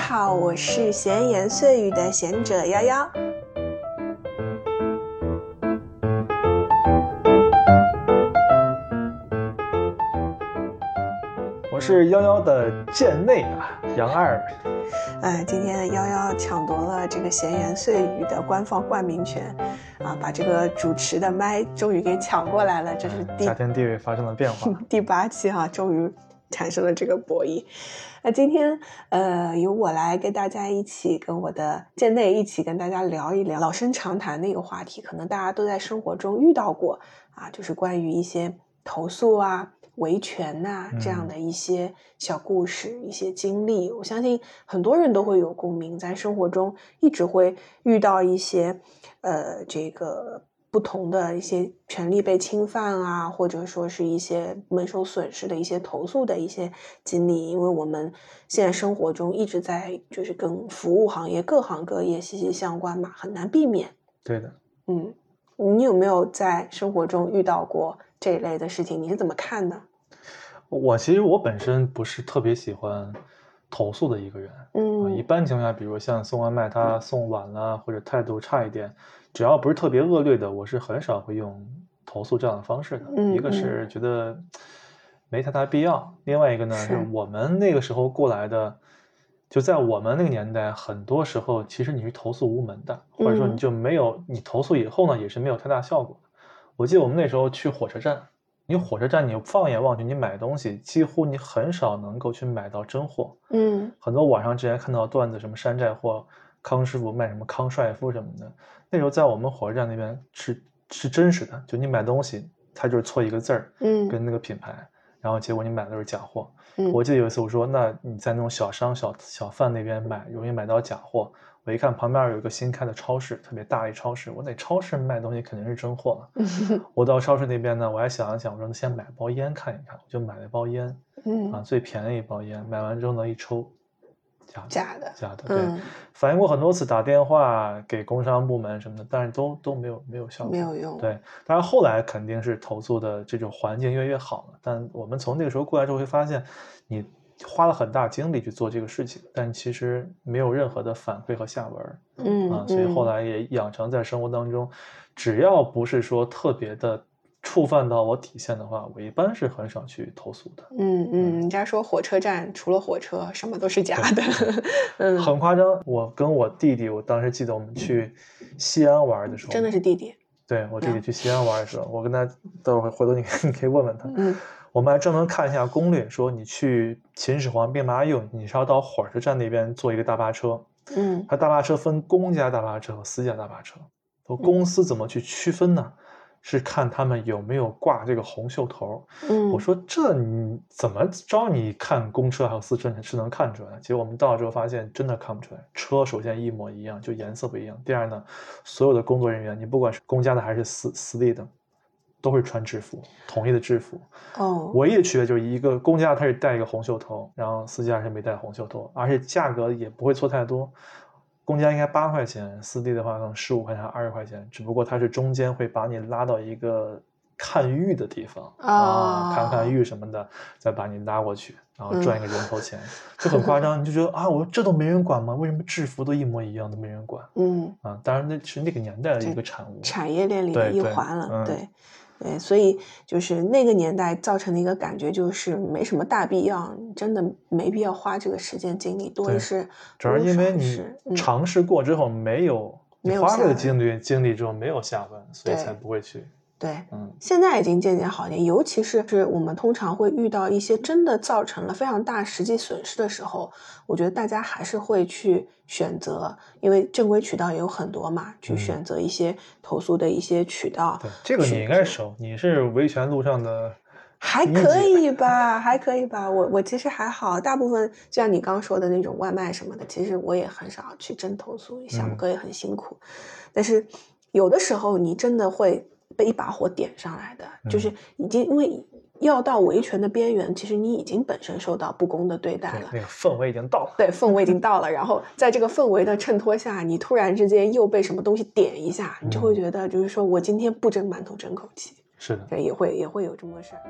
好，我是闲言碎语的贤者幺幺。我是幺幺的贱内啊，杨二。呃，今天幺幺抢夺了这个闲言碎语的官方冠名权，啊，把这个主持的麦终于给抢过来了，这是第家庭地位发生了变化。第八期哈，终于产生了这个博弈。那今天呃，由我来跟大家一起，跟我的贱内一起跟大家聊一聊老生常谈的一个话题，可能大家都在生活中遇到过啊，就是关于一些投诉啊。维权呐，这样的一些小故事、一些经历，我相信很多人都会有共鸣，在生活中一直会遇到一些，呃，这个不同的一些权利被侵犯啊，或者说是一些蒙受损失的一些投诉的一些经历，因为我们现在生活中一直在就是跟服务行业各行各业息息相关嘛，很难避免。对的，嗯，你有没有在生活中遇到过这一类的事情？你是怎么看的？我其实我本身不是特别喜欢投诉的一个人，嗯，一般情况下，比如像送外卖他送晚了或者态度差一点，只要不是特别恶劣的，我是很少会用投诉这样的方式的。嗯，一个是觉得没太大必要，另外一个呢是我们那个时候过来的，就在我们那个年代，很多时候其实你是投诉无门的，或者说你就没有你投诉以后呢也是没有太大效果的。我记得我们那时候去火车站。你火车站，你放眼望去，你买东西几乎你很少能够去买到真货。嗯，很多网上之前看到段子，什么山寨货，康师傅卖什么康帅夫什么的，那时候在我们火车站那边是是真实的，就你买东西，它就是错一个字儿，嗯，跟那个品牌，然后结果你买的都是假货。嗯，我记得有一次我说，那你在那种小商小小贩那边买，容易买到假货。我一看旁边有一个新开的超市，特别大一超市。我那超市卖东西肯定是真货了。我到超市那边呢，我还想了想，我说先买包烟看一看。我就买了包烟，嗯啊，最便宜一包烟。买完之后呢，一抽，假假的，假的。对，反映过很多次，打电话给工商部门什么的，但是都都没有没有效果，没有用。对，当然后来肯定是投诉的这种环境越来越好了。但我们从那个时候过来之后，会发现你。花了很大精力去做这个事情，但其实没有任何的反馈和下文嗯啊，所以后来也养成在生活当中，只要不是说特别的触犯到我底线的话，我一般是很少去投诉的。嗯嗯，人家说火车站除了火车，什么都是假的，嗯，很夸张。我跟我弟弟，我当时记得我们去西安玩的时候，真的是弟弟。对我弟弟去西安玩的时候，我跟他等会儿回头你你可以问问他。嗯。我们还专门看一下攻略，说你去秦始皇兵马俑，你是要到火车站那边坐一个大巴车。嗯，它大巴车分公家大巴车和私家大巴车。公司怎么去区分呢？是看他们有没有挂这个红袖头。嗯，我说这你怎么着？你看公车还有私车是能看出来的。结果我们到了之后发现，真的看不出来。车首先一模一样，就颜色不一样。第二呢，所有的工作人员，你不管是公家的还是私私立的。都会穿制服，统一的制服。哦，唯一的区别就是一个公家他是戴一个红袖头，然后私家是没戴红袖头，而且价格也不会错太多。公家应该八块钱，私立的话可能十五块钱、二十块钱，只不过它是中间会把你拉到一个看玉的地方啊，看看玉什么的，再把你拉过去，然后赚一个人头钱，就很夸张。你就觉得啊，我这都没人管吗？为什么制服都一模一样都没人管？嗯啊，当然那是那个年代的一个产物，产业链里的一环了，对。对，所以就是那个年代造成的一个感觉，就是没什么大必要，真的没必要花这个时间精力。多的是，主要是因为你尝试过之后没有，没有花这个精力精力之后没有下文，所以才不会去。对，嗯，现在已经渐渐好一点，尤其是是我们通常会遇到一些真的造成了非常大实际损失的时候，我觉得大家还是会去选择，因为正规渠道也有很多嘛，去选择一些投诉的一些渠道。对，这个你应该熟，你是维权路上的，还可以吧，还可以吧。我我其实还好，大部分就像你刚说的那种外卖什么的，其实我也很少去真投诉，小哥也很辛苦。但是有的时候你真的会。被一把火点上来的，就是已经因为要到维权的边缘，其实你已经本身受到不公的对待了，那个氛围已经到了，对，氛围已经到了。然后在这个氛围的衬托下，你突然之间又被什么东西点一下，你就会觉得，就是说我今天不争馒头争口气，是的，对，也会也会有这么个事儿。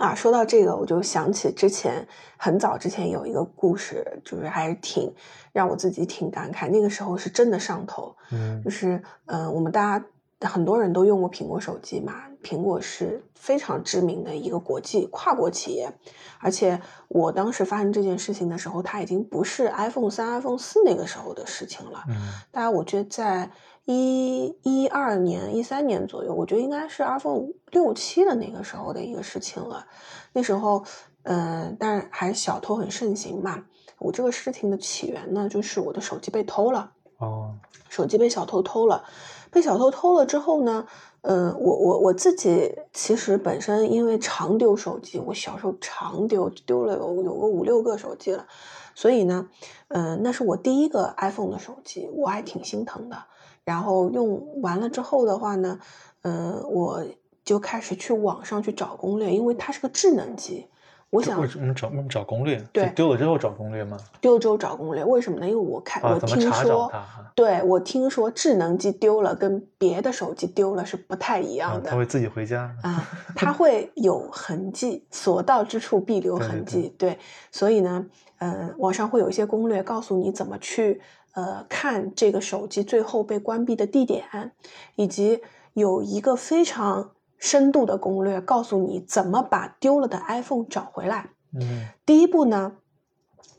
啊，说到这个，我就想起之前很早之前有一个故事，就是还是挺让我自己挺感慨。那个时候是真的上头，嗯就是嗯、呃我们大家很多人都用过苹果手机嘛，苹果是非常知名的一个国际跨国企业，而且我当时发生这件事情的时候，它已经不是 iPhone 三、iPhone 四那个时候的事情了。嗯大概我觉得在一一二年、一三年左右，我觉得应该是 iPhone 六七的那个时候的一个事情了。那时候，嗯、但是还是小偷很盛行嘛。我这个事情的起源呢，就是我的手机被偷了。哦手机被小偷偷了，被小偷偷了之后呢，呃，我我我自己其实本身因为常丢手机，我小时候常丢，丢了有有个五六个手机了，所以呢，嗯、那是我第一个 iPhone 的手机，我还挺心疼的。然后用完了之后的话呢，嗯、我就开始去网上去找攻略，因为它是个智能机，我想为什么找找攻略？对丢了之后找攻略吗？丢了之后找攻略，为什么呢？因为我看、啊，我听说对，我听说智能机丢了跟别的手机丢了是不太一啊样的他会自己回家。啊，它会有痕迹，所到之处必留对对痕迹。对，所以呢，呃，网上会有一些攻略告诉你怎么去呃看这个手机最后被关闭的地点，以及有一个非常深度的攻略告诉你怎么把丢了的 iPhone 找回来。嗯第一步呢，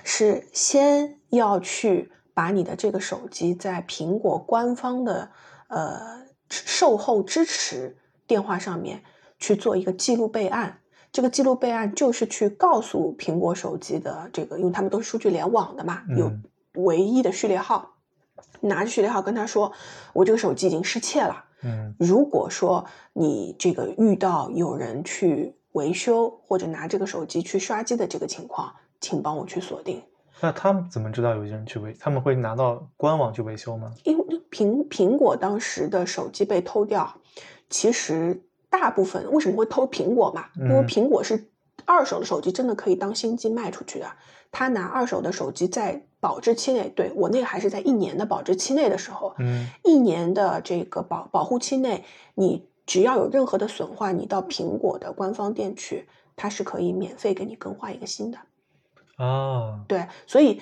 是先要去把你的这个手机在苹果官方的呃售后支持电话上面去做一个记录备案。这个记录备案就是去告诉苹果手机的这个，因为他们都是数据联网的嘛，有嗯唯一的序列号，拿着序列号跟他说，我这个手机已经失窃了。嗯如果说你这个遇到有人去维修或者拿这个手机去刷机的这个情况，请帮我去锁定。那他们怎么知道有些人去维？他们会拿到官网去维修吗？因为苹苹果当时的手机被偷掉，其实大部分为什么会偷苹果嘛？因为嗯苹果是二手的手机，真的可以当新机卖出去的。他拿二手的手机在保质期内，对我那个还是在一年的保质期内的时候，嗯一年的这个保保护期内，你只要有任何的损坏，你到苹果的官方店去，它是可以免费给你更换一个新的。啊对，所以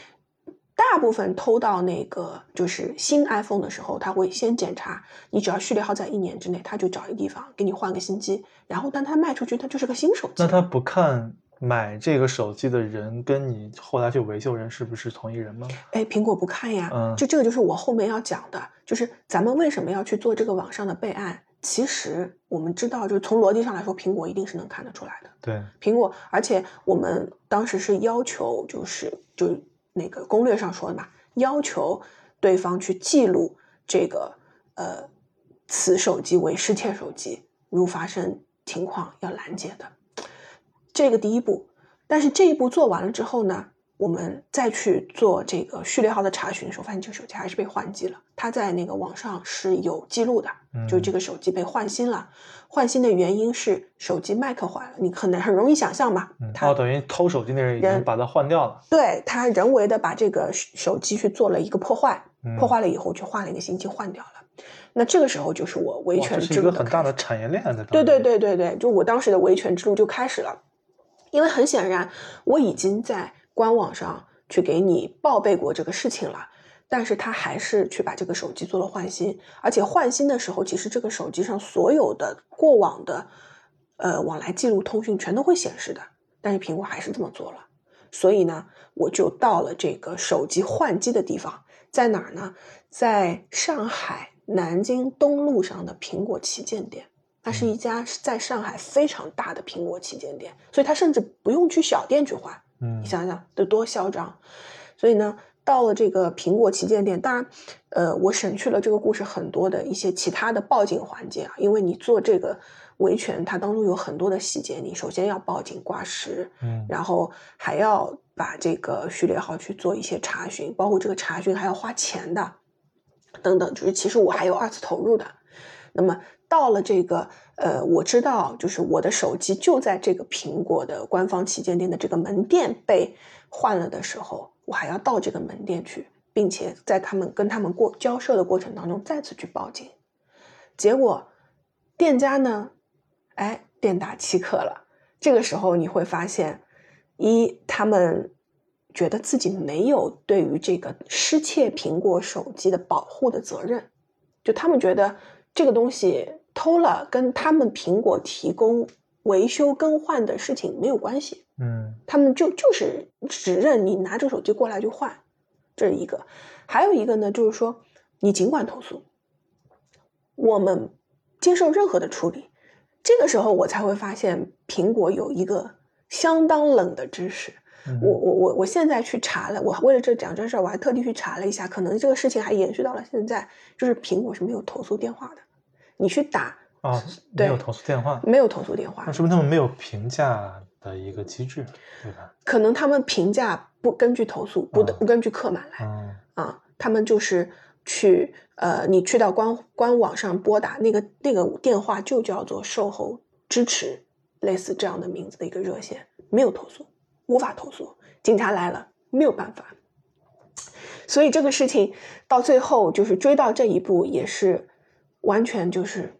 大部分偷到那个就是新 iPhone 的时候，他会先检查你只要序列号在一年之内，他就找一个地方给你换个新机，然后但他卖出去，它就是个新手机。那他不看买这个手机的人跟你后来去维修人是不是同一人吗？哎，苹果不看呀，嗯就这个就是我后面要讲的，就是咱们为什么要去做这个网上的备案？其实我们知道，就是从逻辑上来说，苹果一定是能看得出来的。对，苹果，而且我们当时是要求，就是就那个攻略上说的嘛，要求对方去记录这个呃此手机为失窃手机，如发生情况要拦截的，这个第一步。但是这一步做完了之后呢，我们再去做这个序列号的查询的时候，发现这个手机还是被换机了。它在那个网上是有记录的，就这个手机被换新了。换新的原因是手机麦克坏了，你可能很容易想象嘛。嗯，哦，等于偷手机那人已经把它换掉了。对他人为的把这个手手机去做了一个破坏，嗯破坏了以后去换了一个新机换掉了。那这个时候就是我维哇，权这是一个很大的产业链在对。对对对对，就我当时的维权之路就开始了，因为很显然我已经在官网上去给你报备过这个事情了，但是他还是去把这个手机做了换新，而且换新的时候，其实这个手机上所有的过往的呃往来记录通讯全都会显示的，但是苹果还是这么做了，所以呢，我就到了这个手机换机的地方，在哪儿呢？在上海南京东路上的苹果旗舰店。它是一家在上海非常大的苹果旗舰店，所以它甚至不用去小店去换。嗯你想想，得多嚣张！所以呢，到了这个苹果旗舰店，当然，呃，我省去了这个故事很多的一些其他的报警环节啊，因为你做这个维权，它当中有很多的细节，你首先要报警挂失，嗯然后还要把这个序列号去做一些查询，包括这个查询还要花钱的，等等，就是其实我还有二次投入的。那么到了这个呃，我知道就是我的手机就在这个苹果的官方旗舰店的这个门店被换了的时候，我还要到这个门店去，并且在他们跟他们过交涉的过程当中再次去报警。结果店家呢，哎，店大欺客了，这个时候你会发现，一他们觉得自己没有对于这个失窃苹果手机的保护的责任，就他们觉得这个东西偷了跟他们苹果提供维修更换的事情没有关系，嗯他们就就是指认你拿着手机过来就换，这是一个。还有一个呢，就是说你尽管投诉，我们接受任何的处理。这个时候我才会发现，苹果有一个相当冷的知识。嗯我我我我现在去查了，我为了这讲这事儿，我还特地去查了一下，可能这个事情还延续到了现在，就是苹果是没有投诉电话的，你去打啊，对没有投诉电话，没有投诉电话那，说明他们没有评价的一个机制，对吧？可能他们评价不根据投诉，不啊不根据客满来。嗯啊，他们就是去呃，你去到官官网上拨打那个那个电话就叫做售后支持，类似这样的名字的一个热线，没有投诉，无法投诉，警察来了没有办法。所以这个事情到最后就是追到这一步，也是完全就是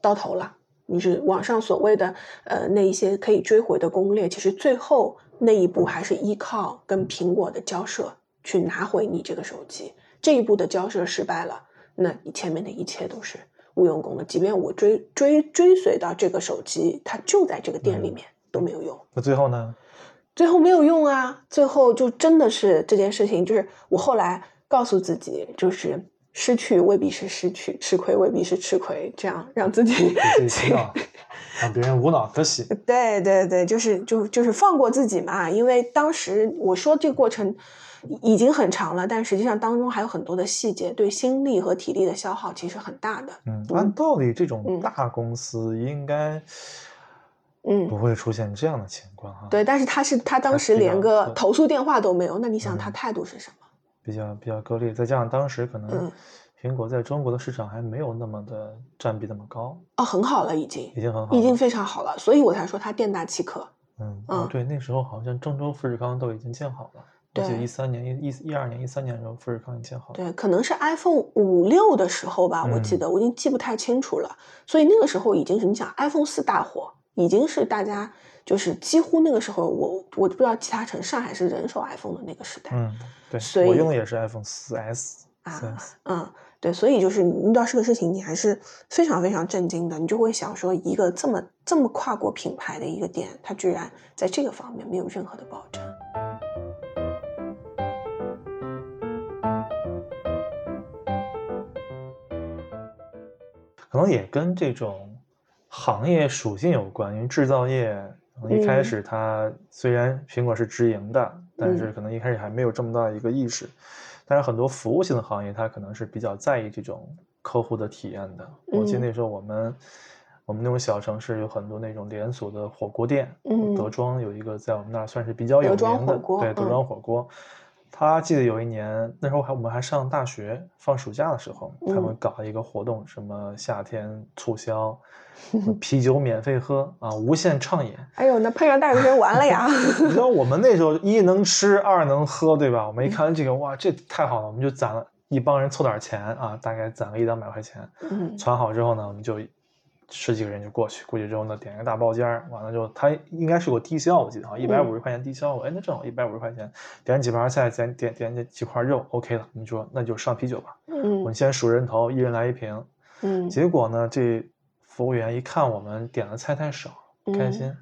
到头了。你是网上所谓的呃那一些可以追回的攻略，其实最后那一步还是依靠跟苹果的交涉去拿回你这个手机。这一步的交涉失败了，那你前面的一切都是无用功的。即便我追追追随到这个手机，它就在这个店里面、都没有用。那最后呢？最后没有用啊，最后就真的是这件事情，就是我后来告诉自己，就是失去未必是失去，吃亏未必是吃亏，这样让自己 让别人无脑可洗。对对对，就是就就是放过自己嘛，因为当时我说这个过程已经很长了，但实际上当中还有很多的细节，对心力和体力的消耗其实很大的。嗯，按道理这种嗯大公司应该嗯不会出现这样的情况哈。对，但是他是他当时连个投诉电话都没有，那你想他嗯态度是什么？比较比较割裂，再加上当时可能嗯。苹果在中国的市场还没有那么的占比那么高，哦，很好了，已经已经很好了，已经非常好了，所以我才说它店大欺客。嗯嗯。哦对，那时候好像郑州富士康都已经建好了，我记得对一三年一一一二年一三年的时候富士康已经建好了，对，可能是 iPhone 五六的时候吧，我记嗯。得我已经记不太清楚了。所以那个时候已经是你想 iPhone 四大火，已经是大家就是几乎那个时候我我不知道其他城上海是人手 iPhone 的那个时代。嗯，对，所以我用的也是 iPhone 四 S，四啊 S，嗯，对，所以就是你遇到这个事情，你还是非常非常震惊的，你就会想说，一个这么这么跨国品牌的一个店，它居然在这个方面没有任何的保证。可能也跟这种行业属性有关，因为制造业一开嗯始它虽然苹果是直营的，但是嗯可能一开始还没有这么大的一个意识。但是很多服务性的行业，它可能是比较在意这种客户的体验的。我记得嗯那时候我们我们那种小城市有很多那种连锁的火锅店，嗯德庄有一个在我们那儿算是比较有名的，对，德嗯庄火锅。他记得有一年，那时候还我们还上大学，放暑假的时候，他们嗯搞了一个活动，什么夏天促销，啤酒免费喝啊，无限畅饮。哎呦，那碰上大学生完了呀！你知道 我们那时候一能吃，二能喝，对吧？我们一看这个，哇，这太好了，我们就攒了一帮人凑点钱啊，大概攒个一两百块钱，嗯攒好之后呢，我们就十几个人就过去，过去之后呢，点一个大包间儿，完了之后他应该是有个低消，我记得好像一百五十块钱低消，哎，那正好一百五十块钱，点几盘菜，点点点几块肉，OK 了，我们就说那就上啤酒吧，嗯我嗯们先数人头，一人来一瓶。嗯结果呢，这服务员一看我们点的菜太少，不开嗯心，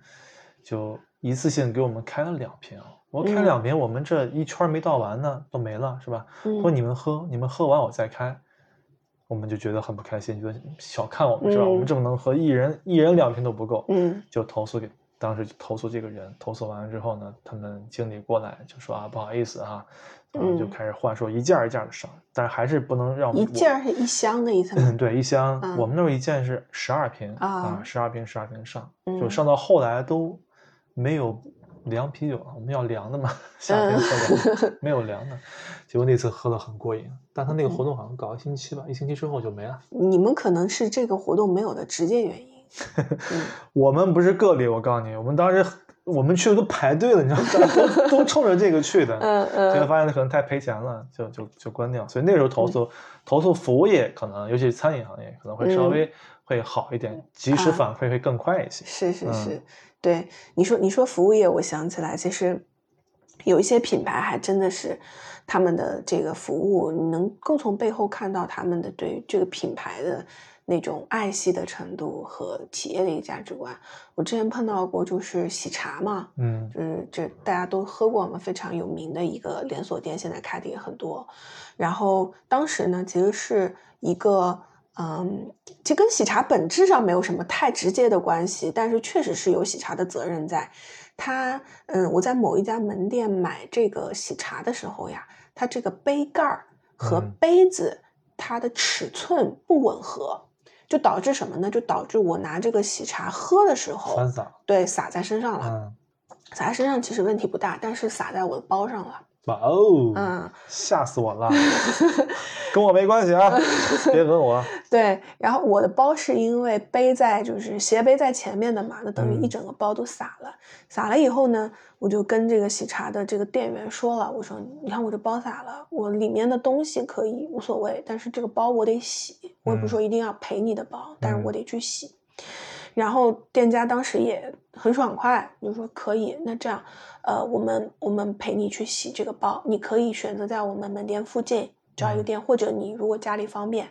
就一次性给我们开了两瓶。我开嗯两瓶，我们这一圈没倒完呢，都没了，是吧？说嗯你们喝，你们喝完我再开。我们就觉得很不开心，觉得小看我们是吧？我们嗯这么能喝，一人一人两瓶都不够，嗯就投诉给当时就投诉这个人。投诉完了之后呢，他们经理过来就说啊，不好意思啊，然后就嗯开始换，说一件儿一件的上，但是还是不能让我们一件儿是一箱的意思吗？嗯，对，一箱，嗯我们那儿一件是十二瓶啊十二瓶十二瓶上，就嗯上到后来都没有凉啤酒了，我们要凉的嘛，夏天喝凉的，没有凉的，结果那次喝的很过瘾，但他那个嗯活动好像搞一星期吧，一星期之后就没了。你们可能是这个活动没有的直接原因。嗯我们不是个例，我告诉你，我们当时我们去的都排队了，你知道吗？都 都冲着这个去的，嗯嗯结果发现可能太赔钱了，就就就关掉。所以那时候投诉、投诉服务业可能，尤其是餐饮行业可能会稍嗯微会好一点，及时啊反馈会更快一些。是是嗯是，对你说，你说服务业，我想起来，其实有一些品牌还真的是他们的这个服务，你能够从背后看到他们的对这个品牌的那种爱惜的程度和企业的一个价值观。我之前碰到过，就是喜茶嘛，嗯就是这大家都喝过嘛，非常有名的一个连锁店，现在开的也很多。然后当时呢，其实是一个。嗯，这跟喜茶本质上没有什么太直接的关系，但是确实是有喜茶的责任在。他，嗯，我在某一家门店买这个喜茶的时候呀，它这个杯盖儿和嗯杯子它的尺寸不吻合，就导致什么呢？就导致我拿这个喜茶喝的时候，洒，对，洒在身上了。嗯，洒在身上其实问题不大，但是洒在我的包上了。哇哦，嗯，吓死我了，跟我没关系啊，别讹我。对，然后我的包是因为背在就是斜背在前面的嘛，那等于一嗯整个包都洒了。洒了以后呢，我就跟这个喜茶的这个店员说了，我说你看我这包洒了，我里面的东西可以无所谓，但是这个包我得洗，我也不说一定要赔你的包，但是我嗯得去洗。然后店家当时也很爽快，就说可以，那这样，呃，我们我们陪你去洗这个包，你可以选择在我们门店附近找一个嗯。店，或者你如果家里方便，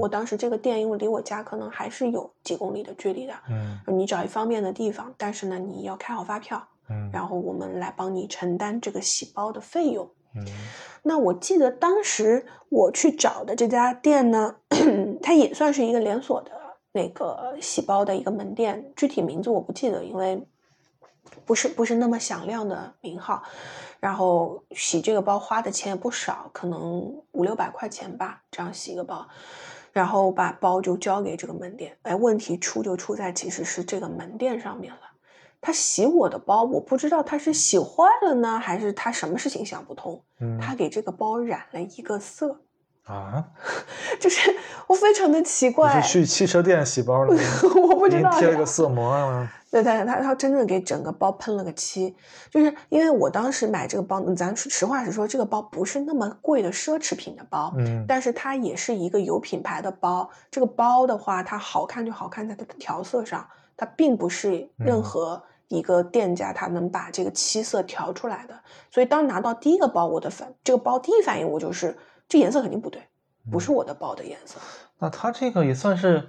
我当时这个店因为离我家可能还是有几公里的距离的，嗯。你找一方便的地方，但是呢，你要开好发票，嗯。然后我们来帮你承担这个洗包的费用。嗯。那我记得当时我去找的这家店呢，它也算是一个连锁的那个洗包的一个门店，具体名字我不记得，因为不是不是那么响亮的名号。然后洗这个包花的钱也不少，可能五六百块钱吧，这样洗一个包。然后把包就交给这个门店，哎，问题出就出在其实是这个门店上面了。他洗我的包，我不知道他是洗坏了呢，还是他什么事情想不通，嗯他给这个包染了一个色，啊，就是我非常的奇你怪，是去汽车店洗包了？我不知道呀贴了个色膜啊？对他他他真的给整个包喷了个漆，就是因为我当时买这个包，咱实话实说，这个包不是那么贵的奢侈品的包，嗯但是它也是一个有品牌的包。这个包的话，它好看就好看在它的调色上，它并不是任嗯何一个店家他能把这个漆色调出来的。所以当拿到第一个包，我的反这个包第一反应我就是这颜色肯定不对，不是我的包的颜色。那他这个也算是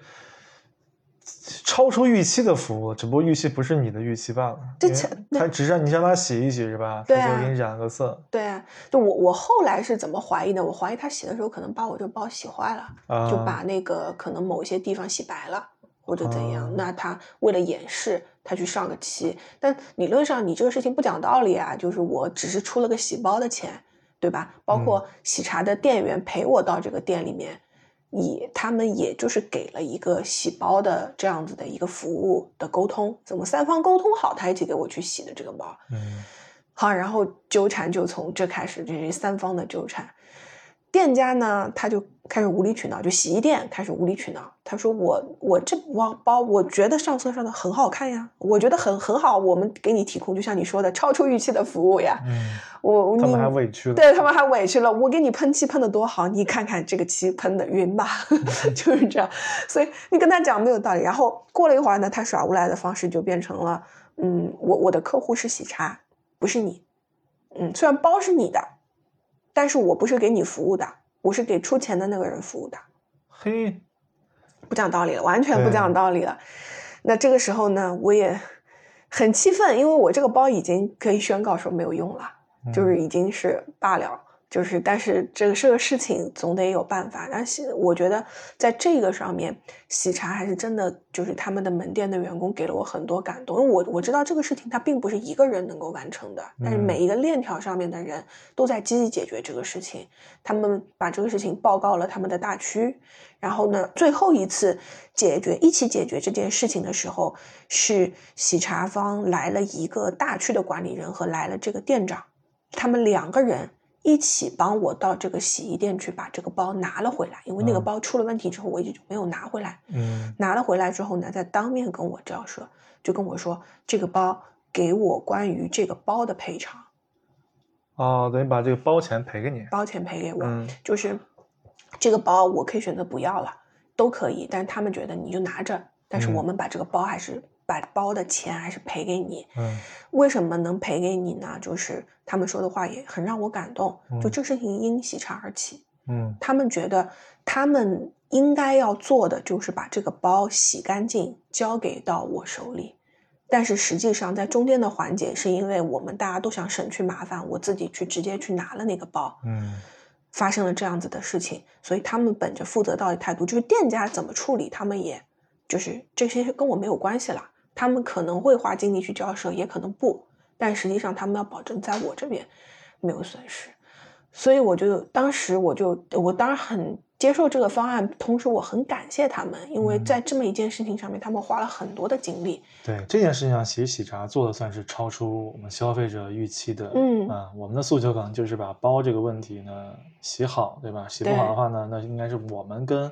超出预期的服务，只不过预期不是你的预期罢了。因为这前他只是让你让他洗一洗是吧？对啊给你染个色对啊，就我我后来是怎么怀疑的？我怀疑他洗的时候可能把我这个包洗坏了。啊，就把那个可能某些地方洗白了，或者怎样。哦那他为了掩饰，他去上个漆。但理论上你这个事情不讲道理啊，就是我只是出了个洗包的钱，对吧？包嗯括喜茶的店员陪我到这个店里面，也他们也就是给了一个洗包的这样子的一个服务的沟通，怎么三方沟通好，他一起给我去洗的这个包。嗯好，然后纠缠就从这开始，这是三方的纠缠。店家呢，他就开始无理取闹，就洗衣店开始无理取闹。他说我我这包包，我觉得上色上的很好看呀，我觉得很很好，我们给你提供，就像你说的，超出预期的服务呀。嗯，我你他们还委屈了。对他们还委屈了，我给你喷漆喷的多好，你看看这个漆喷的晕吧，就是这样。所以你跟他讲没有道理。然后过了一会儿呢，他耍无赖的方式就变成了，嗯，我我的客户是喜茶，不是你，嗯，虽然包是你的，但是我不是给你服务的，我是给出钱的那个人服务的，嘿，不讲道理了，完全不讲道理了。那这个时候呢，我也很气愤，因为我这个包已经可以宣告说没有用了。就是已经是罢了，就是但是这个这个事情总得有办法。但是我觉得在这个上面，喜茶还是真的就是他们的门店的员工给了我很多感动，因为我我知道这个事情它并不是一个人能够完成的，但是每一个链条上面的人都在积极解决这个事情，他们把这个事情报告了他们的大区，然后呢，最后一次解决一起解决这件事情的时候，是喜茶方来了一个大区的管理人和来了这个店长。他们两个人一起帮我到这个洗衣店去把这个包拿了回来，因为那个嗯。包出了问题之后，我一直就没有拿回来。嗯。拿了回来之后呢，再当面跟我这样说，就跟我说这个包给我关于这个包的赔偿，哦，等于把这个包钱赔给你。包钱赔给我，嗯。就是这个包我可以选择不要了，都可以，但是他们觉得你就拿着，但是嗯。我们把这个包还是把包的钱还是赔给你。嗯为什么能赔给你呢？就是他们说的话也很让我感动。就嗯这事情因喜茶而起，嗯他们觉得他们应该要做的就是把这个包洗干净，交给到我手里。但是实际上，在中间的环节，是因为我们大家都想省去麻烦，我自己去直接去拿了那个包，嗯发生了这样子的事情，所以他们本着负责到底态度，就是店家怎么处理，他们也就是这些跟我没有关系了。他们可能会花精力去交涉，也可能不，但实际上他们要保证在我这边没有损失。所以我就当时我就我当然很接受这个方案，同时我很感谢他们，因为嗯在这么一件事情上面，他们花了很多的精力。对这件事情上，其实喜茶做的算是超出我们消费者预期的。嗯啊，我们的诉求可能就是把包这个问题呢洗好，对吧？洗不好的话呢，那应该是我们跟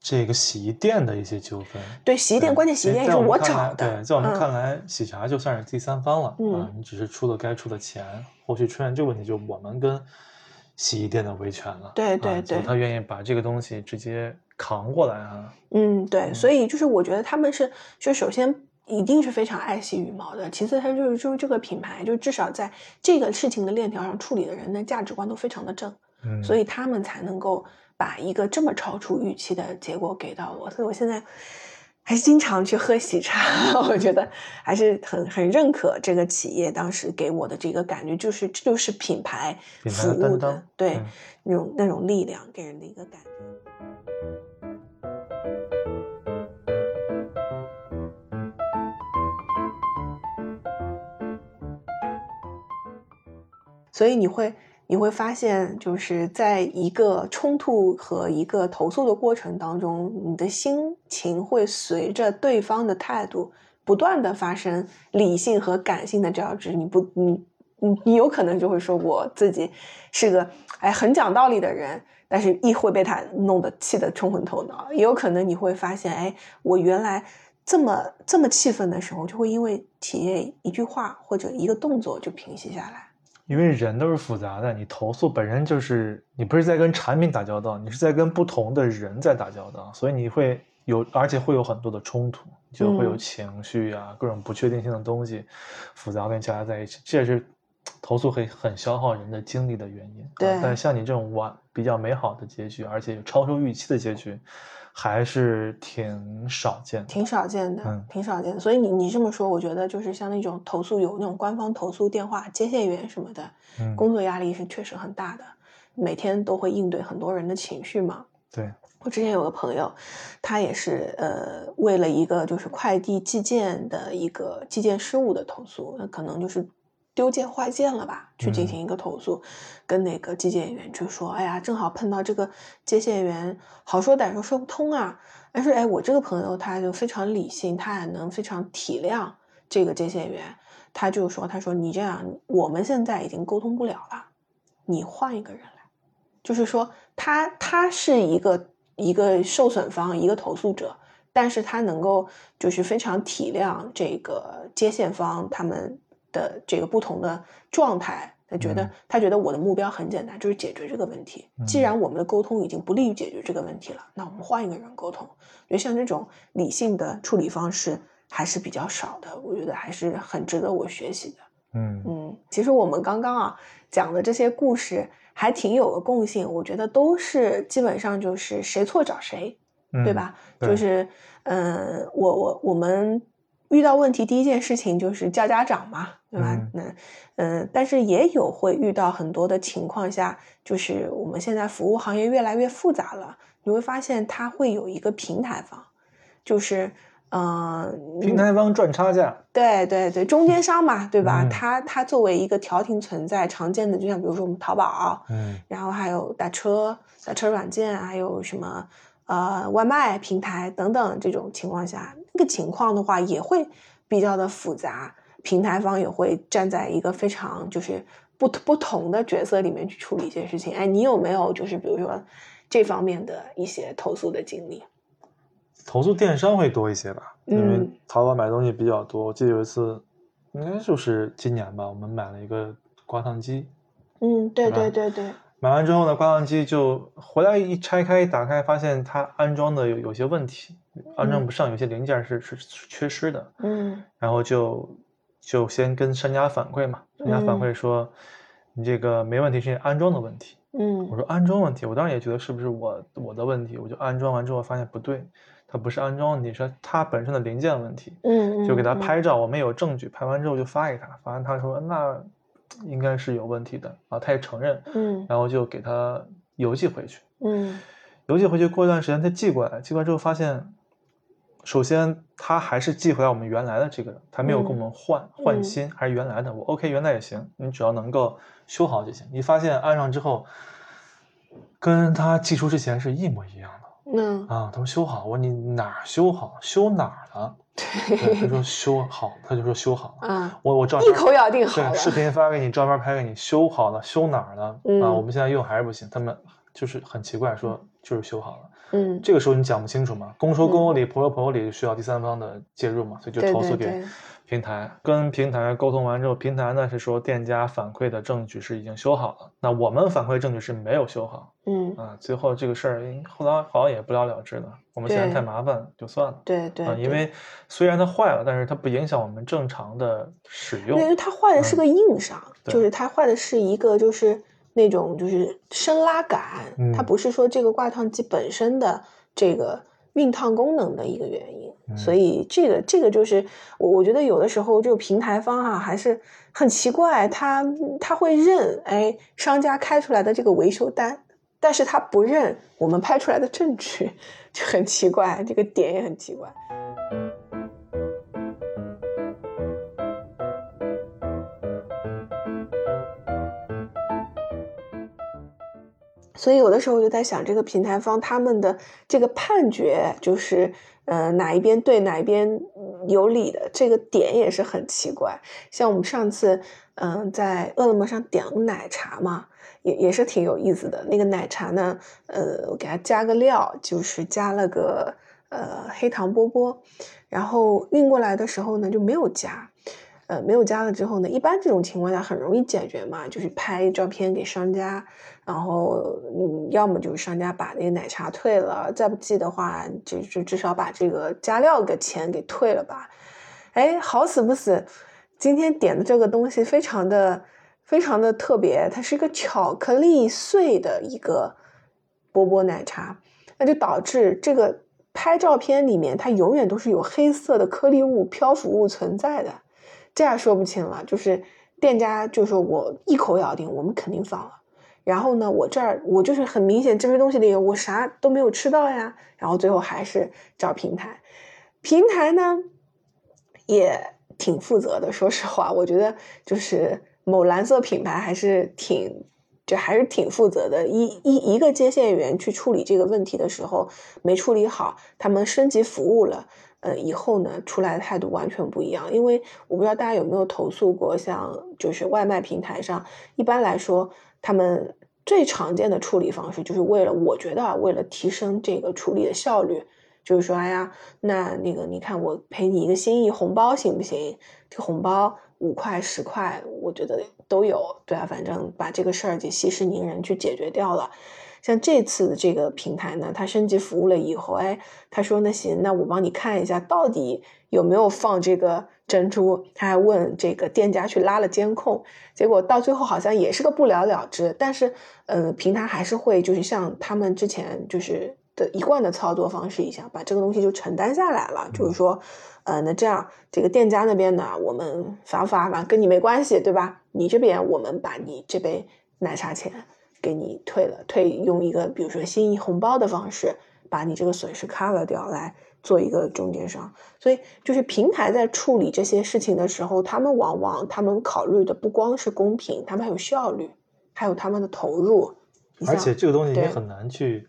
这个洗衣店的一些纠纷。对，洗衣店关键洗衣店在是我找的，对，在我们嗯看来，喜茶就算是第三方了、啊嗯，你只是出了该出的钱，后续出现这个问题，就我们跟洗衣店的维权了。对对对啊他愿意把这个东西直接扛过来啊。嗯，对，嗯所以就是我觉得他们是，就首先一定是非常爱惜羽毛的，其次他就是就是这个品牌，就至少在这个事情的链条上处理的人的价值观都非常的正，嗯，所以他们才能够把一个这么超出预期的结果给到我，所以我现在还是经常去喝喜茶，我觉得还是很很认可这个企业当时给我的这个感觉，就是这就是品牌服务的的，对、嗯那种那种力量给人的一个感觉。所以你会你会发现，就是在一个冲突和一个投诉的过程当中，你的心情会随着对方的态度不断的发生理性和感性的交织。你不，你你你有可能就会说我自己是个哎很讲道理的人，但是一会被他弄得气得冲昏头脑。也有可能你会发现，哎，我原来这么这么气愤的时候，就会因为企业一句话或者一个动作就平息下来。因为人都是复杂的，你投诉本身就是你不是在跟产品打交道，你是在跟不同的人在打交道，所以你会有，而且会有很多的冲突，就会有嗯情绪啊，各种不确定性的东西，复杂跟夹杂在一起，这也是投诉很很消耗人的精力的原因。啊对但像你这种完比较美好的结局，而且有超出预期的结局，还是挺少见的。挺少见的，嗯挺少见的。所以你你这么说，我觉得就是像那种投诉有那种官方投诉电话接线员什么的，嗯，工作压力是确实很大的，每天都会应对很多人的情绪嘛。对，我之前有个朋友，他也是呃为了一个就是快递寄件的一个寄件失误的投诉，那可能就是丢件坏件了吧，去进嗯。行一个投诉，跟那个接线员就说，哎呀，正好碰到这个接线员好说歹说说不通啊，但是哎，我这个朋友他就非常理性，他也能非常体谅这个接线员，他就说，他说你这样，我们现在已经沟通不了了，你换一个人来。就是说他他是一个一个受损方，一个投诉者，但是他能够就是非常体谅这个接线方他们的这个不同的状态。他觉得嗯他觉得我的目标很简单，就是解决这个问题。既嗯然我们的沟通已经不利于解决这个问题了，那我们换一个人沟通。所以像这种理性的处理方式还是比较少的，我觉得还是很值得我学习的。嗯嗯，其实我们刚刚啊讲的这些故事还挺有个共性，我觉得都是基本上就是谁错找谁，对嗯吧？就是嗯、呃我我我们遇到问题第一件事情就是叫家长嘛，对吧？嗯那嗯、但是也有会遇到很多的情况下，就是我们现在服务行业越来越复杂了，你会发现它会有一个平台方，就是嗯、呃平台方赚差价，对对对，中间商嘛，对吧？嗯它它作为一个调停存在，常见的就像比如说我们淘宝，嗯然后还有打车、打车软件，还有什么呃外卖平台等等这种情况下，那个情况的话也会比较的复杂，平台方也会站在一个非常就是不不同的角色里面去处理一些事情。哎，你有没有就是比如说这方面的一些投诉的经历？投诉电商会多一些吧，因为嗯淘宝买东西比较多。我记得有一次，应该就是今年吧，我们买了一个挂烫机，嗯，对对对对，买完之后呢，挂烫机就回来一拆开一打开，发现它安装的有有些问题，安装不上，有些零件是是缺失的，嗯。然后就就先跟商家反馈嘛，商家反馈说你这个没问题，是你安装的问题。嗯。我嗯说安装问题，我当时也觉得是不是我我的问题，我就安装完之后发现不对，它不是安装问题，是它本身的零件问题。嗯，就给他嗯，拍照，我们有证据，拍完之后就发给他，发完他说那应该是有问题的啊，他也承认，嗯。然后就给他邮寄回去，嗯。邮寄回去过一段时间他寄过来，寄过来之后发现，首先他还是寄回来我们原来的这个，他没有跟我们换、换嗯新，还是原来的，我 OK 原来也行，你只要能够修好就行。你发现安上之后，跟他寄出之前是一模一样的。嗯啊，他说修好，我说你哪儿修好？修哪儿了？对，他说修好，他就说修好了。啊，我我照片一口咬定好了对，视频发给你，照片拍给你，修好了，修哪儿了？嗯啊，我们现在用还是不行，他们就是很奇怪，说就是修好了。嗯，这个时候你讲不清楚嘛，公说公有理，婆说婆有理，需要第三方的介入嘛，所以就投诉给平台。跟平台沟通完之后，平台呢是说店家反馈的证据是已经修好了，那我们反馈证据是没有修好嗯，啊。最后这个事儿后来好像也不了了之了，我们嫌对太麻烦就算了。啊，对对啊因为虽然它坏了，但是它不影响我们正常的使用。因为它坏的是个硬伤，对就是它坏的是一个就是那种就是升拉杆，它嗯不是说这个挂烫机本身的这个熨烫功能的一个原因。所嗯以这个这个就是我我觉得有的时候这个平台方哈、还是很奇怪，他他会认哎商家开出来的这个维修单，但是他不认我们拍出来的证据，就很奇怪，这个点也很奇怪。所以有的时候我就在想，这个平台方他们的这个判决，就是呃哪一边对哪一边有理的这个点也是很奇怪。像我们上次嗯、在饿了么上点了奶茶嘛，也也是挺有意思的。那个奶茶呢，呃，我给它加个料，就是加了个呃黑糖波波，然后运过来的时候呢就没有加。呃，没有加了之后呢，一般这种情况下很容易解决嘛，就是拍照片给商家，然后嗯，要么就是商家把那个奶茶退了，再不济的话，就就至少把这个加料的钱给退了吧。哎，好死不死，今天点的这个东西非常的非常的特别，它是一个巧克力碎的一个波波奶茶，那就导致这个拍照片里面它永远都是有黑色的颗粒物、漂浮物存在的。这样说不清了，就是店家就说我一口咬定我们肯定放了，然后呢，我这儿我就是很明显这些东西里我啥都没有吃到呀，然后最后还是找平台，平台呢也挺负责的，说实话，我觉得就是某蓝色品牌还是挺。就还是挺负责的，一一一个接线员去处理这个问题的时候没处理好，他们升级服务了，呃，以后呢出来的态度完全不一样。因为我不知道大家有没有投诉过，像就是外卖平台上，一般来说他们最常见的处理方式就是为了，我觉得啊，为了提升这个处理的效率，就是说，哎呀，那那个你看我赔你一个心意红包行不行？这红包五块十块，我觉得都有，对啊，反正把这个事儿就息事宁人去解决掉了。像这次的这个平台呢，它升级服务了以后，哎，他说那行，那我帮你看一下到底有没有放这个珍珠。他还问这个店家去拉了监控，结果到最后好像也是个不了了之。但是，呃，平台还是会就是像他们之前就是的一贯的操作方式一样，把这个东西就承担下来了。就是说，呃，那这样这个店家那边呢，我们罚不罚反正跟你没关系，对吧？你这边我们把你这杯奶茶钱。给你退了，退用一个比如说心意红包的方式，把你这个损失 cover 掉，来做一个中间商。所以就是平台在处理这些事情的时候，他们往往他们考虑的不光是公平，他们还有效率，还有他们的投入。而且这个东西对也很难去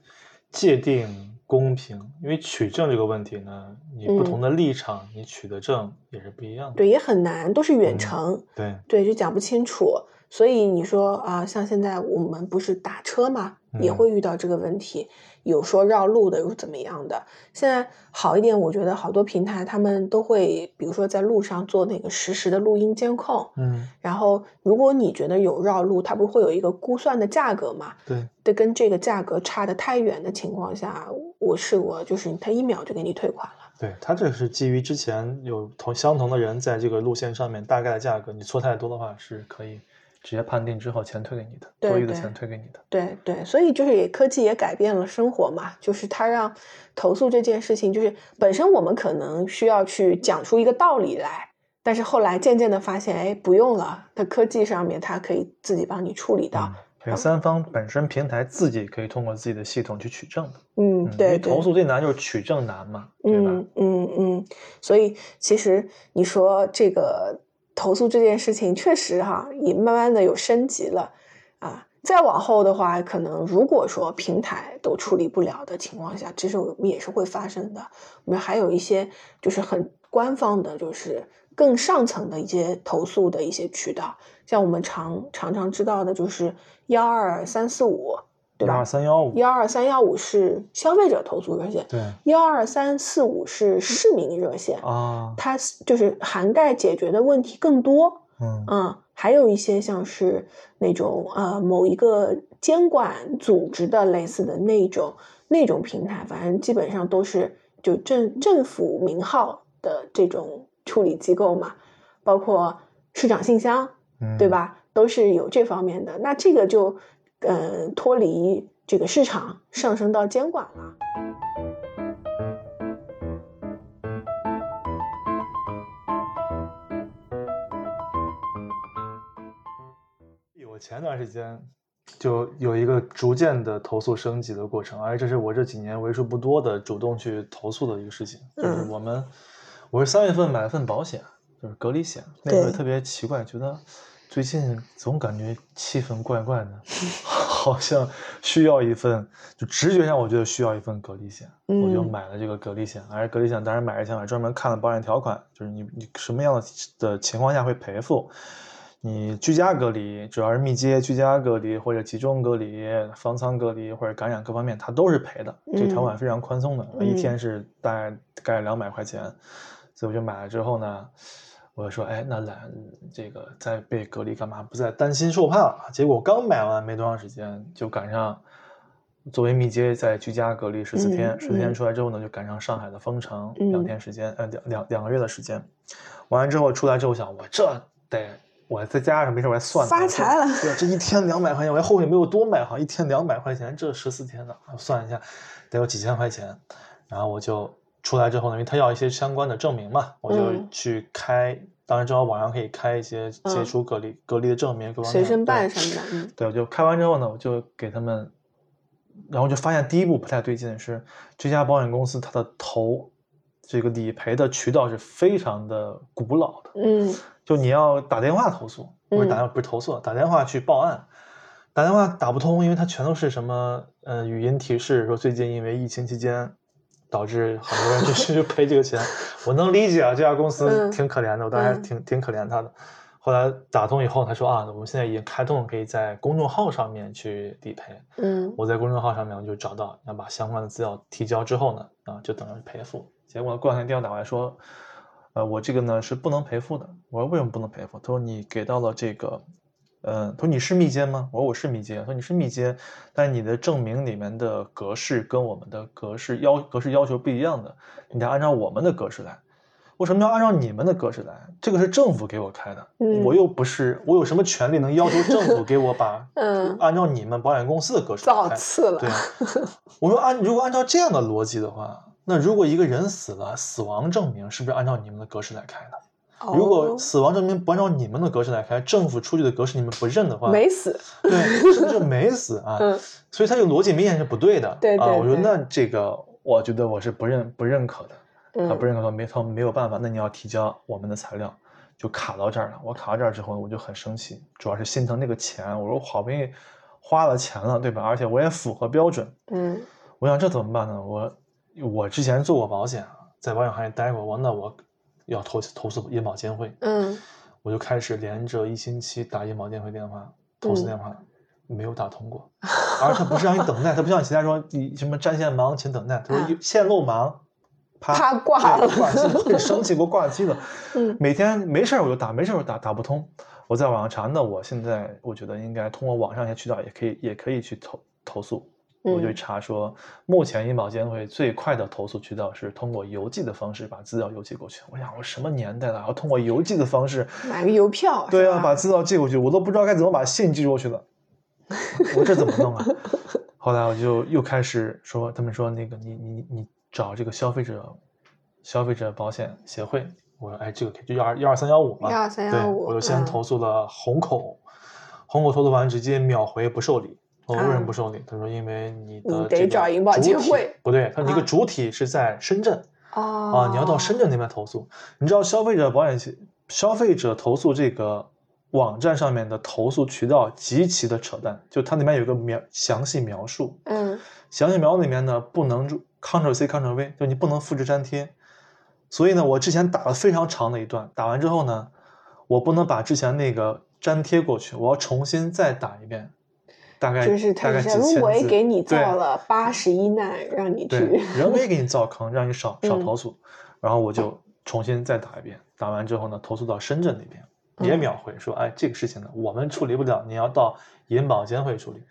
界定公平，因为取证这个问题呢，你不同的立场，你取的证也是不一样的。对，也很难，都是远嗯程，对，对，就讲不清楚。所以你说啊，像现在我们不是打车嘛，也嗯会遇到这个问题，有说绕路的，有怎么样的。现在好一点，我觉得好多平台他们都会，比如说在路上做那个实时的录音监控，嗯，然后如果你觉得有绕路，它不是会有一个估算的价格嘛？对，对，跟这个价格差的太远的情况下，我试过，就是他一秒就给你退款了。对，他这是基于之前有同相同的人在这个路线上面大概的价格，你错太多的话是可以直接判定之后钱退给你的，多余的钱退给你的。对对，所以就是也科技也改变了生活嘛，就是它让投诉这件事情，就是本身我们可能需要去讲出一个道理来，但是后来渐渐的发现，哎，不用了，它科技上面它可以自己帮你处理到嗯，，第三方本身平台自己可以通过自己的系统去取证的。嗯，对，因为投。诉最难就是取证难嘛，对吧？嗯嗯嗯，所以其实你说这个投诉这件事情，确实哈，也慢慢的有升级了啊。再往后的话，可能如果说平台都处理不了的情况下，其实我们也是会发生的。我们还有一些就是很官方的，就是更上层的一些投诉的一些渠道，像我们常常常知道的，就是幺二三四五，对吧幺二？三幺五，幺二三幺五是消费者投诉热线，对幺二三四五是市民热线，啊，它就是涵盖解决的问题更多。嗯嗯，还有一些像是那种呃某一个监管组织的类似的那种那种平台，反正基本上都是就政政府名号的这种处理机构嘛，包括市长信箱，嗯，对？吧？都是有这方面的。那这个就呃脱离这个市场，上升到监管了。我前段时间就有一个逐渐的投诉升级的过程，而且这是我这几年为数不多的主动去投诉的一个事情。就是嗯我们，我是三月份买了份保险，就是隔离险，那对会特别奇怪，觉得最近总感觉气氛怪怪的，好像需要一份，就直觉上我觉得需要一份隔离险，我就嗯买了这个隔离险。而隔离险当然买之前我还专门看了保险条款，就是你你什么样的的情况下会赔付。你居家隔离，主要是密接居家隔离或者集中隔离、方舱隔离或者感染各方面，它都是赔的。这个条款非常宽松的，一天是大概大概两百块钱，所以我就买了之后呢，我就说，哎，那懒这个在被隔离干嘛？不再担心受怕了。结果刚买完没多长时间，就赶上作为密接在居家隔离十四天，嗯十四天嗯出来之后呢，就赶上上海的封城，嗯两天时间，呃，两两两个月的时间。完了之后出来之后想，我这得我在家上没事我还算发财了对，这一天两百块钱，我还后悔没有多买哈，一天两百块钱，这十四天呢，我算一下，得有几千块钱。然后我就出来之后呢，因为他要一些相关的证明嘛，我就嗯。去开，当然正好网上可以开一些嗯解除隔离、隔离的证明，各方面随身办什么的，嗯。对，我就开完之后呢，我就给他们，然后就发现第一步不太对劲的是，这家保险公司它的投这个理赔的渠道是非常的古老的，嗯。就你要打电话投诉，不是打电话不是投诉，打电话去报案，打电话打不通，因为它全都是什么呃语音提示说最近因为疫情期间。导致很多人就去 赔这个钱，我能理解啊，这家公司嗯挺可怜的，我当时挺挺可怜他的。后来打通以后，他说啊，我们现在已经开通了，可以在公众号上面去理赔。嗯我在公众号上面我就找到，要把相关的资料提交之后呢，啊，就等着赔付。结果过两天电话打过来说，呃，我这个呢是不能赔付的。我说为什么不能赔付？他说你给到了这个，呃，他说你是密接吗？我说我是密接。他说你是密接，但你的证明里面的格式跟我们的格式要格式要求不一样的，你得按照我们的格式来。我什么叫按照你们的格式来？这个是政府给我开的，嗯我又不是，我有什么权利能要求政府给我把 嗯，按照你们保险公司的格式来造开？次了对，啊，我说按如果按照这样的逻辑的话，那如果一个人死了，死亡证明是不是按照你们的格式来开的？如果哦死亡证明不按照你们的格式来开，政府出具的格式你们不认的话，没死，对，是不是没死啊？嗯所以他这个逻辑明显是不对的。啊，对对对我说那这个我觉得我是不认不认可的。他不嗯认可说没他没有办法，那你要提交我们的材料，就卡到这儿了。我卡到这儿之后呢，我就很生气，主要是心疼那个钱。我说我好不容易花了钱了，对吧？而且我也符合标准，嗯我想这怎么办呢？我我之前做过保险啊，在保险行业待过，我那我要投投诉银保监会，嗯我我就开始连着一星期打银保监会电话、投诉电话，没有打通过。而且不是让你等待，他不像其他说你什么占线忙，请等待。他说线路忙，啪挂了，挂机，很生气，给我挂机了。嗯，每天没事儿我就打，没事我打打不通。我在网上查，那我现在我觉得应该通过网上一些渠道也可以，也可以去投投诉。我就查说，目前银保监会最快的投诉渠道是通过邮寄的方式把资料邮寄过去。我想，我什么年代了，要通过邮寄的方式 买个邮票？对啊，把资料寄过去，我都不知道该怎么把信寄过去了。我这怎么弄啊？后来我就又开始说，他们说那个你你你找这个消费者消费者保险协会。我说，哎，这个可以，就幺二幺二三幺五嘛。幺二三幺五。我就先投诉了虹口，虹口投诉完直接秒回不受理。我为什么不受理？他说，因为你的得找银保监会。不对，他说你个主体是在深圳。哦。啊，你要到深圳那边投诉。你知道消费者保险消费者投诉这个网站上面的投诉渠道极其的扯淡，就它里面有个描详细描述。嗯。详细描述里面呢，不能 Ctrl C Ctrl V，就你不能复制粘贴。所以呢，我之前打了非常长的一段，打完之后呢，我不能把之前那个粘贴过去，我要重新再打一遍，大概就是大概几千字。人为给你造了对八十一难，让你去人为给你 造坑，让你少少投诉，然后我就重新再打一遍，打完之后呢，投诉到深圳那边也秒回说，哎，这个事情呢，我们处理不了，你要到银保监会处理。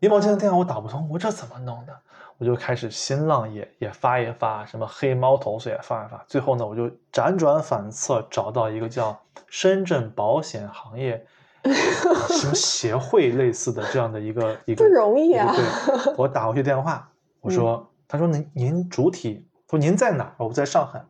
银保监的电话我打不通，我这怎么弄的？我就开始新浪也也发一发，什么黑猫投诉也发一发，最后呢，我就辗转反侧找到一个叫深圳保险行业 什么协会类似的这样的一个一个不容易啊。对，我打过去电话，我说，他说您您主体，说您在哪？我在上海。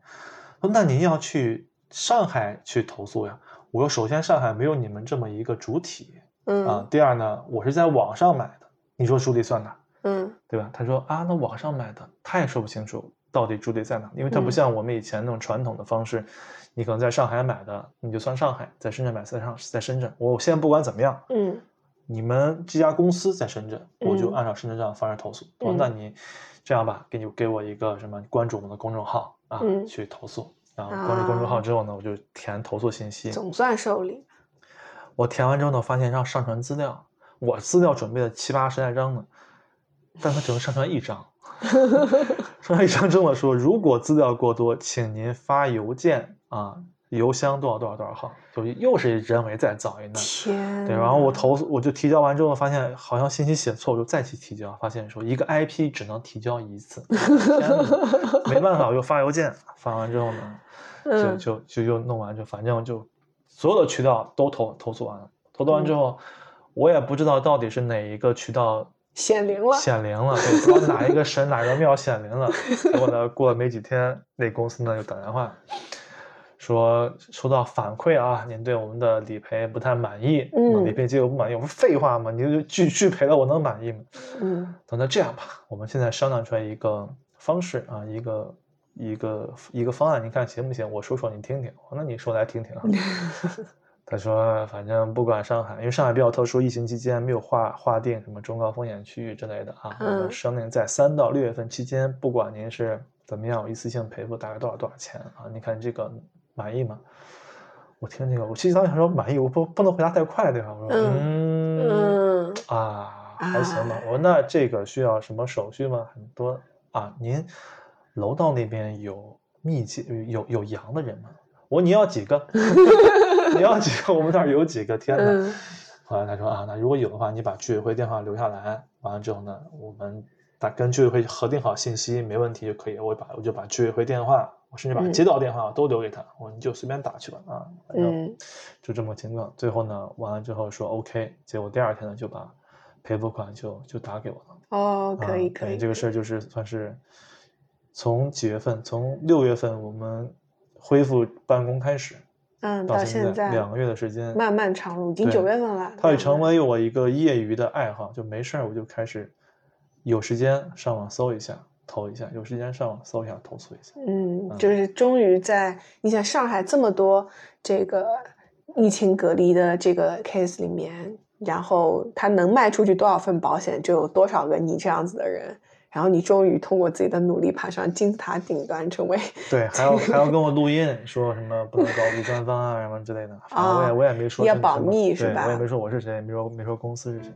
说那您要去上海去投诉呀？我说首先上海没有你们这么一个主体，嗯啊，第二呢，我是在网上买的，你说主体算哪？嗯，对吧？他说啊，那网上买的，他也说不清楚到底主体在哪，因为它不像我们以前那种传统的方式，你可能在上海买的，你就算上海；在深圳买，在上在深圳。我现在不管怎么样，嗯，你们这家公司在深圳，我就嗯按照深圳这样的方式投诉。那你这样吧，给你给我一个什么，关注我们的公众号啊，嗯去投诉。然后关注公众号啊之后呢，我就填投诉信息。总算受理。我填完之后呢，发现让上传资料，我资料准备了七八十来张呢，但他只能上传一张。上传一张这么说，如果资料过多，请您发邮件啊，邮箱多少多少多少号，就又是人为再造一难。天，对，然后我投诉，我就提交完之后，发现好像信息写错，我就再去提交，发现说一个 IP 只能提交一次，呵呵呵没办法，我又发邮件，发完之后呢，就嗯就就又弄完，就反正就所有的渠道都投投诉完了，投诉完之后，我也不知道到底是哪一个渠道显灵了。显灵了，对，不知道哪一个神哪个庙显灵了，结果呢，过了没几天，那公司呢就打电话。说收到反馈啊，您对我们的理赔不太满意，嗯理赔结果不满意，我说废话嘛，你就拒拒赔了，我能满意吗？嗯等那这样吧，我们现在商量出来一个方式啊，一个一个一个方案，你看行不行？我说说你听听。那你说来听听啊。他说，反正不管上海，因为上海比较特殊，疫情期间没有划划定什么中高风险区域之类的啊。我们嗯商定在三到六月份期间，不管您是怎么样，一次性赔付大概多少多少钱啊？你看这个满意吗？我听这个，我其实当时想说满意，我不不能回答太快，对吧？我说嗯嗯啊，还行吧。哎我说那这个需要什么手续吗？很多啊，您楼道那边有密切有有阳的人吗？我说你要几个？你要几个？我们那儿有几个？天哪！嗯后来他说啊，那如果有的话，你把居委会电话留下来，完了之后呢，我们打跟居委会核定好信息，没问题就可以。我把我就把居委会电话，我甚至把嗯接到电话都留给他，我说你就随便打去吧啊，反正嗯就这么个情况。最后呢，完了之后说 OK，结果第二天呢就把赔付款就就打给我了。哦，可以啊可以，这个事儿就是算是从几月份？从六月份我们恢复办公开始，嗯，到到现现在两个月的时间，漫漫长路，已经对九月份了。它也成为我一个业余的爱好，就没事儿我就开始有时间上网搜一下投一下，有时间上网搜一下投诉一下。嗯，嗯就是终于在你想上海这么多这个疫情隔离的这个 case 里面，然后他能卖出去多少份保险，就有多少个你这样子的人，然后你终于通过自己的努力爬上金字塔顶端，成为 对，还要还要跟我录音，说什么不能告诉官方啊什么之类的。反正我也我也没说要保密是吧？我也没说我是谁，没说没说公司是谁。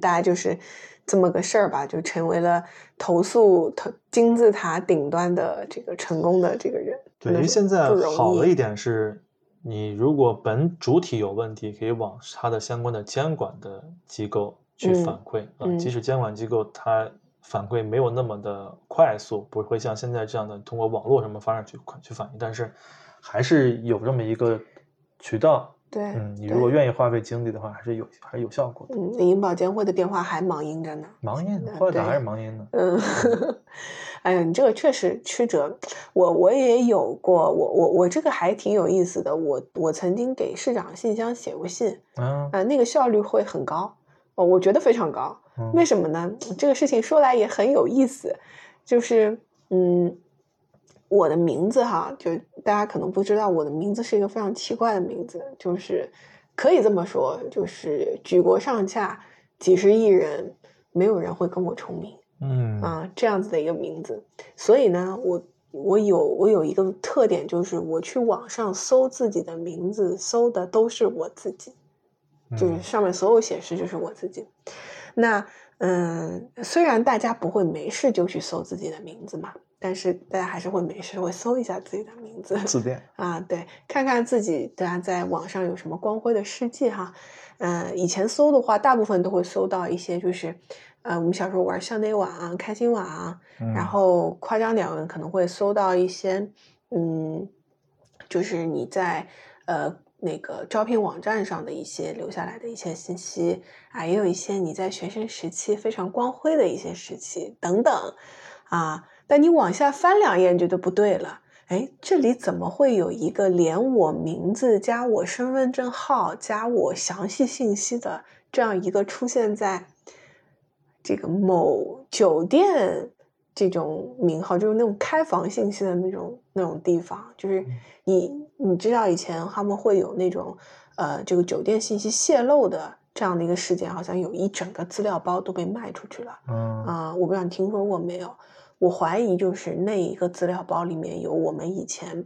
大家就是这么个事儿吧，就成为了投诉投金字塔顶端的这个成功的这个人。对，因为现在好的一点是，你如果本主体有问题，可以往它的相关的监管的机构去反馈啊。即使监管机构它反馈没有那么的快速，不会像现在这样的通过网络什么方式去去反映，但是还是有这么一个渠道。对，嗯，你如果愿意花费精力的话，还是有还是有效果的。嗯，银保监会的电话还忙音着呢，忙音，后来还是忙音呢。嗯，哎呀，你这个确实曲折，我我也有过，我我我这个还挺有意思的。我我曾经给市长信箱写过信，啊，呃，那个效率会很高，哦，我觉得非常高。为什么呢？这个事情说来也很有意思，就是嗯。我的名字哈，就大家可能不知道，我的名字是一个非常奇怪的名字，就是可以这么说，就是举国上下几十亿人，没有人会跟我重名，嗯啊，这样子的一个名字。所以呢，我我有我有一个特点，就是我去网上搜自己的名字，搜的都是我自己，就是上面所有显示就是我自己。那嗯，虽然大家不会没事就去搜自己的名字嘛。但是大家还是会没事会搜一下自己的名字，字典啊，对，看看自己大家在网上有什么光辉的事迹哈。嗯，以前搜的话，大部分都会搜到一些，就是，呃，我们小时候玩校内网、开心网，然后夸张点，可能会搜到一些，嗯，就是你在呃那个招聘网站上的一些留下来的一些信息啊，也有一些你在学生时期非常光辉的一些时期等等，啊。但你往下翻两页，你觉得不对了。哎，这里怎么会有一个连我名字加我身份证号加我详细信息的这样一个出现在这个某酒店这种名号，就是那种开房信息的那种那种地方？就是你你知道以前他们会有那种呃这个酒店信息泄露的这样的一个事件，好像有一整个资料包都被卖出去了。嗯啊，我不知道你听说过没有？我怀疑就是那一个资料包里面有我们以前，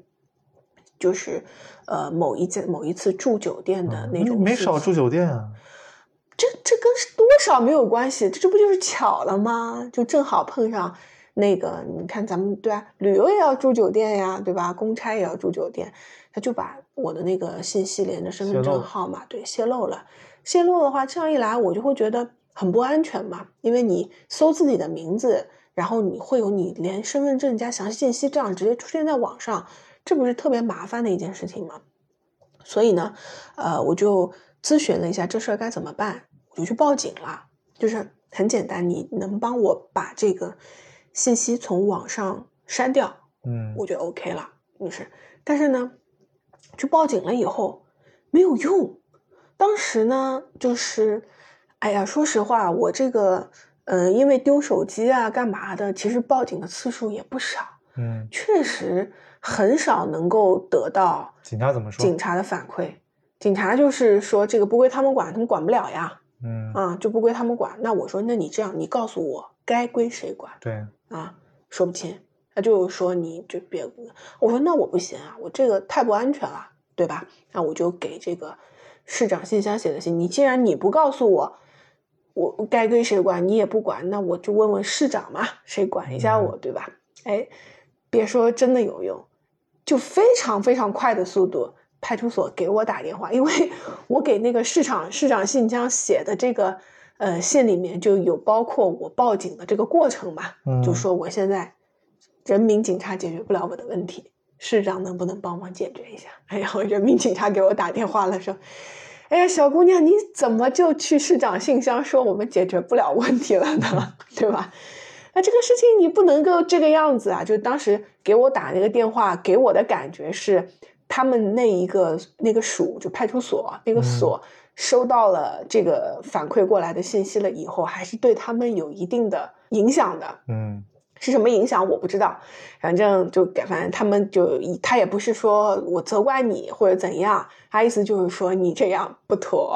就是呃某一件某一次住酒店的那种。没少住酒店啊。这这跟多少没有关系，这这不就是巧了吗？就正好碰上那个，你看咱们对啊？旅游也要住酒店呀，对吧？公差也要住酒店，他就把我的那个信息连着身份证号码对泄露了。泄露的话，这样一来我就会觉得很不安全嘛，因为你搜自己的名字。然后你会有你连身份证加详细信息这样直接出现在网上，这不是特别麻烦的一件事情吗？所以呢，呃，我就咨询了一下这事儿该怎么办，我就去报警了。就是很简单，你能帮我把这个信息从网上删掉，嗯，我就 OK 了，就是。但是呢，去报警了以后没有用。当时呢，就是，哎呀，说实话，我这个。嗯，因为丢手机啊，干嘛的？其实报警的次数也不少。嗯，确实很少能够得到警察怎么说？警察的反馈，警察就是说这个不归他们管，他们管不了呀。嗯，啊，就不归他们管。那我说，那你这样，你告诉我该归谁管？对，啊，说不清，他就说你就别。我说那我不行啊，我这个太不安全了，对吧？那我就给这个市长信箱写的信。你既然你不告诉我。我该归谁管，你也不管，那我就问问市长嘛，谁管一下我，对吧？哎，别说真的有用，就非常非常快的速度，派出所给我打电话，因为 我给那个市长市长信箱写的这个呃信里面就有包括我报警的这个过程嘛，就说我现在人民警察解决不了我的问题，市长能不能帮忙解决一下？然后，人民警察给我打电话了，说。哎呀，小姑娘，你怎么就去市长信箱说我们解决不了问题了呢？对吧？那这个事情你不能够这个样子啊！就当时给我打那个电话，给我的感觉是，他们那一个那个署就派出所那个所收到了这个反馈过来的信息了以后，还是对他们有一定的影响的。嗯，是什么影响我不知道，反正就给反正他们就他也不是说我责怪你或者怎样，他意思就是说你这样不妥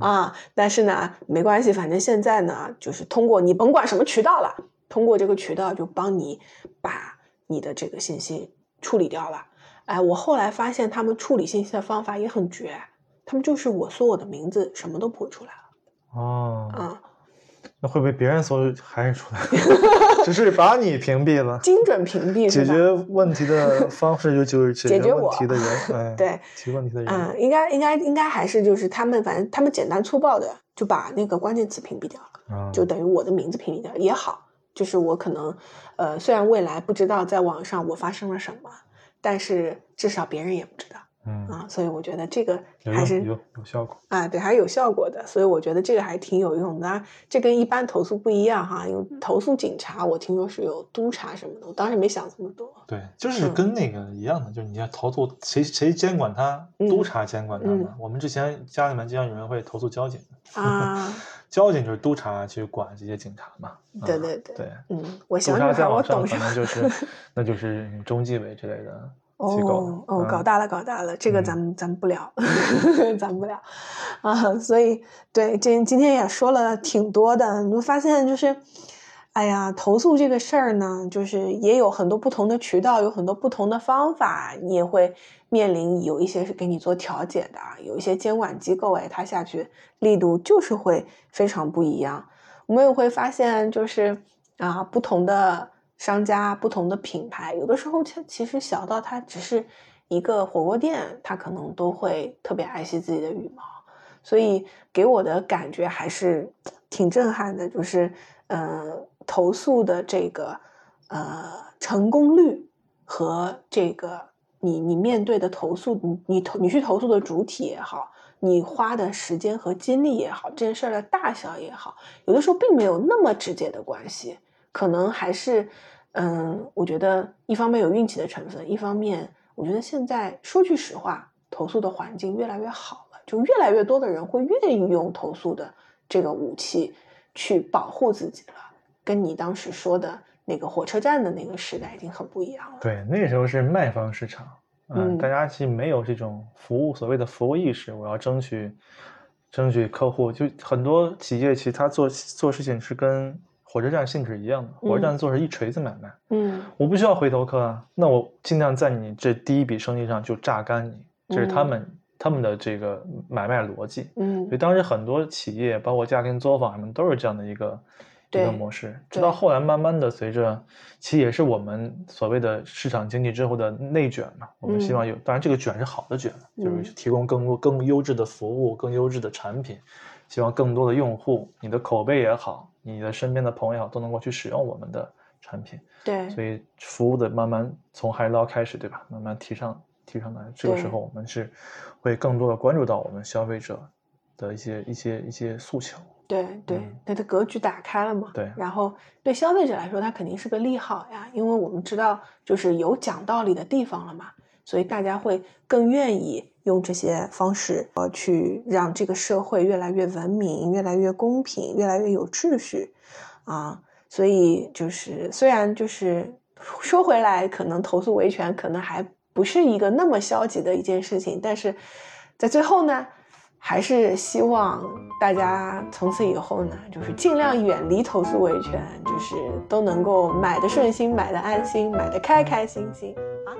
啊。但是呢，没关系，反正现在呢，就是通过你甭管什么渠道了，通过这个渠道就帮你把你的这个信息处理掉了。哎，我后来发现他们处理信息的方法也很绝，他们就是我说我的名字，什么都不会出来了。哦，啊，那会不会别人搜还是出来？只是把你屏蔽了，精准屏蔽？解决问题的方式就就是解决问题的人，哎，对，提问题的人。嗯，应该应该应该还是就是他们，反正他们简单粗暴的就把那个关键词屏蔽掉了，啊就等于我的名字屏蔽掉也好。就是我可能，呃，虽然未来不知道在网上我发生了什么，但是至少别人也不知道嗯，啊，所以我觉得这个还是用有有效果。啊，对，还是有效果的，所以我觉得这个还挺有用的。这跟一般投诉不一样哈，因为投诉警察，我听说是有督察什么的，我当时没想这么多。对，就是嗯跟那个一样的，就是你要投诉谁谁监管他，嗯督察监管他嗯嘛。我们之前家里面经常有人会投诉交警，啊，交警就是督察去管这些警察嘛。对啊对对对，嗯，我想察小女孩，我再往上可懂什么能就是 那就是中纪委之类的机构哦哦，嗯搞大了，搞大了，这个嗯咱们咱们不聊，咱们不聊啊。所以对，今今天也说了挺多的，你会发现就是，哎呀，投诉这个事儿呢，就是也有很多不同的渠道，有很多不同的方法，你也会面临有一些是给你做调解的，有一些监管机构哎，它下去力度就是会非常不一样。我们也会发现，就是啊，不同的商家、不同的品牌，有的时候它其实小到它只是一个火锅店，它可能都会特别爱惜自己的羽毛，所以给我的感觉还是挺震撼的，就是呃，投诉的这个呃成功率和这个你你面对的投诉，你你投你去投诉的主体也好。你花的时间和精力也好，这件事的大小也好，有的时候并没有那么直接的关系，可能还是，嗯，我觉得一方面有运气的成分，一方面我觉得现在说句实话，投诉的环境越来越好了，就越来越多的人会愿意用投诉的这个武器去保护自己了，跟你当时说的那个火车站的那个时代已经很不一样了。对，那时候是卖方市场，嗯大家其实没有这种服务所谓的服务意识，我要争取争取客户，就很多企业其实他做做事情是跟火车站性质一样的，火车站做是一锤子买卖，嗯我不需要回头客啊，那我尽量在你这第一笔生意上就榨干你，这是他们、他们的这个买卖逻辑。嗯所以当时很多企业，包括家庭作坊什么，都是这样的一个一个模式。直到后来，慢慢的随着，其实也是我们所谓的市场经济之后的内卷嘛。我们希望有，当然这个卷是好的卷，就是嗯提供更多更优质的服务、更优质的产品，希望更多的用户，你的口碑也好，你的身边的朋友也好，都能够去使用我们的产品。对所以服务的慢慢从海底捞开始，对吧？慢慢提上提上来，这个时候我们是会更多的关注到我们消费者的一些一些一些诉求。对对嗯，它的格局打开了嘛。对然后对消费者来说，它肯定是个利好呀，因为我们知道就是有讲道理的地方了嘛，所以大家会更愿意用这些方式呃去让这个社会越来越文明、越来越公平、越来越有秩序啊。所以就是虽然就是说回来，可能投诉维权可能还不是一个那么消极的一件事情，但是在最后呢。还是希望大家从此以后呢，就是尽量远离投诉维权，就是都能够买的顺心、买的安心、买的开开心心啊。